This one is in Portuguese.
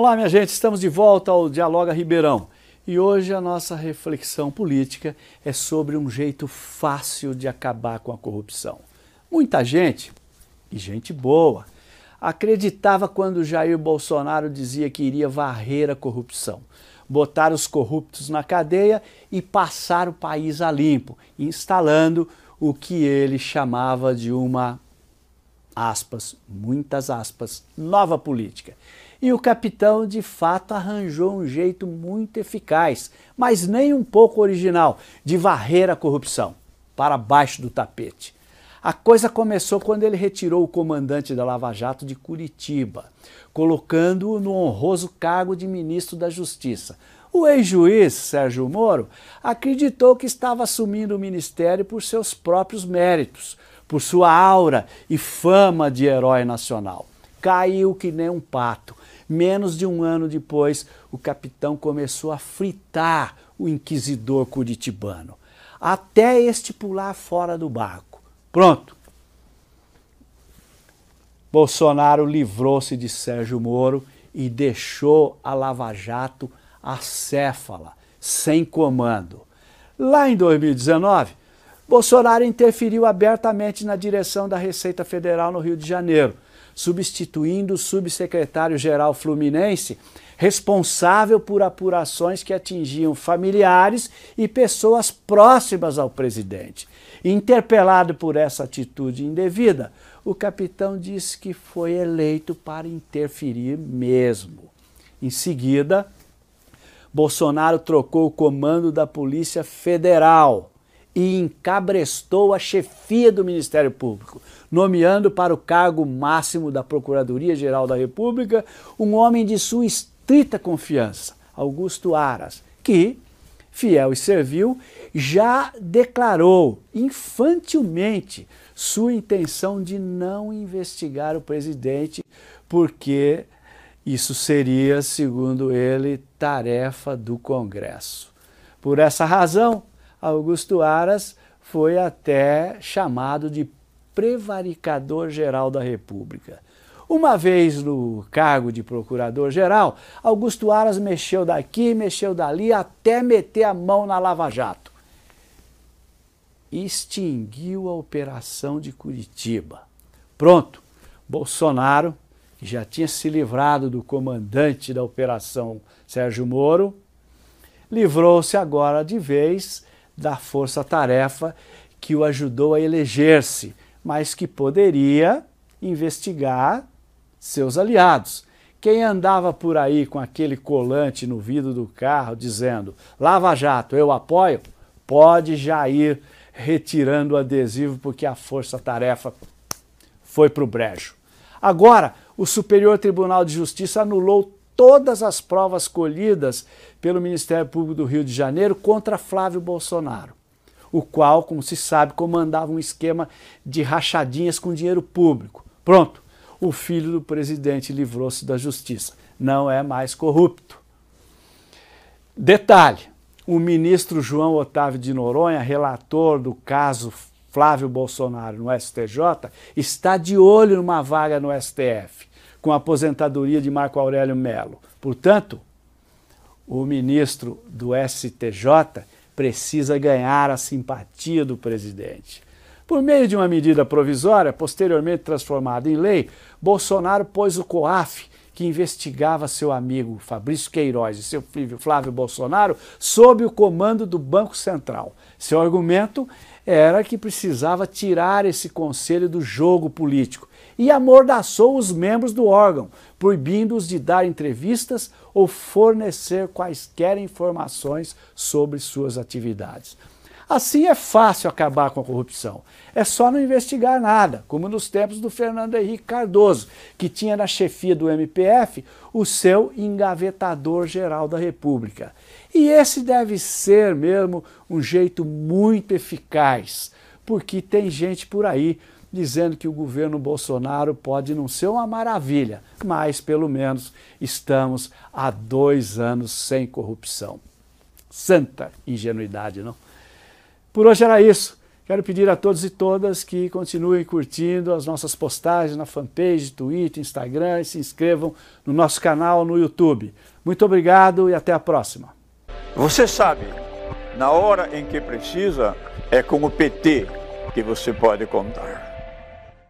Olá, minha gente, estamos de volta ao Dialoga Ribeirão e hoje a nossa reflexão política é sobre um jeito fácil de acabar com a corrupção. Muita gente, e gente boa, acreditava quando Jair Bolsonaro dizia que iria varrer a corrupção, botar os corruptos na cadeia e passar o país a limpo, instalando o que ele chamava de uma aspas, muitas aspas, nova política. E o capitão de fato arranjou um jeito muito eficaz, mas nem um pouco original, de varrer a corrupção para baixo do tapete. A coisa começou quando ele retirou o comandante da Lava Jato de Curitiba, colocando-o no honroso cargo de ministro da Justiça. O ex-juiz Sérgio Moro acreditou que estava assumindo o ministério por seus próprios méritos, por sua aura e fama de herói nacional. Caiu que nem um pato. Menos de um ano depois, o capitão começou a fritar o inquisidor curitibano, até este pular fora do barco. Pronto. Bolsonaro livrou-se de Sérgio Moro e deixou a Lava Jato acéfala, sem comando. Lá em 2019, Bolsonaro interferiu abertamente na direção da Receita Federal no Rio de Janeiro, substituindo o subsecretário-geral fluminense responsável por apurações que atingiam familiares e pessoas próximas ao presidente. Interpelado por essa atitude indevida, o capitão disse que foi eleito para interferir mesmo. Em seguida, Bolsonaro trocou o comando da Polícia Federal e encabrestou a chefia do Ministério Público, nomeando para o cargo máximo da Procuradoria-Geral da República um homem de sua estrita confiança, Augusto Aras, que, fiel e servil, já declarou infantilmente sua intenção de não investigar o presidente, porque isso seria, segundo ele, tarefa do Congresso. Por essa razão, Augusto Aras foi até chamado de prevaricador-geral da República. Uma vez no cargo de procurador-geral, Augusto Aras mexeu daqui, mexeu dali, até meter a mão na Lava Jato. Extinguiu a operação de Curitiba. Pronto, Bolsonaro, que já tinha se livrado do comandante da operação Sérgio Moro, livrou-se agora de vez da força-tarefa que o ajudou a eleger-se, mas que poderia investigar seus aliados. Quem andava por aí com aquele colante no vidro do carro dizendo Lava Jato, eu apoio, pode já ir retirando o adesivo porque a força-tarefa foi para o brejo. Agora, o Superior Tribunal de Justiça anulou todas as provas colhidas pelo Ministério Público do Rio de Janeiro contra Flávio Bolsonaro, o qual, como se sabe, comandava um esquema de rachadinhas com dinheiro público. Pronto, o filho do presidente livrou-se da justiça. Não é mais corrupto. Detalhe: o ministro João Otávio de Noronha, relator do caso Flávio Bolsonaro no STJ, está de olho numa vaga no STF com a aposentadoria de Marco Aurélio Melo. Portanto, o ministro do STJ precisa ganhar a simpatia do presidente. Por meio de uma medida provisória, posteriormente transformada em lei, Bolsonaro pôs o COAF, que investigava seu amigo Fabrício Queiroz e seu filho Flávio Bolsonaro, sob o comando do Banco Central. Seu argumento era que precisava tirar esse conselho do jogo político e amordaçou os membros do órgão, proibindo-os de dar entrevistas ou fornecer quaisquer informações sobre suas atividades. Assim é fácil acabar com a corrupção. É só não investigar nada, como nos tempos do Fernando Henrique Cardoso, que tinha na chefia do MPF o seu engavetador geral da República. E esse deve ser mesmo um jeito muito eficaz, porque tem gente por aí dizendo que o governo Bolsonaro pode não ser uma maravilha, mas pelo menos estamos há dois anos sem corrupção. Santa ingenuidade, não? Por hoje era isso. Quero pedir a todos e todas que continuem curtindo as nossas postagens na fanpage, Twitter, Instagram e se inscrevam no nosso canal no YouTube. Muito obrigado e até a próxima. Você sabe, na hora em que precisa, é com o PT que você pode contar.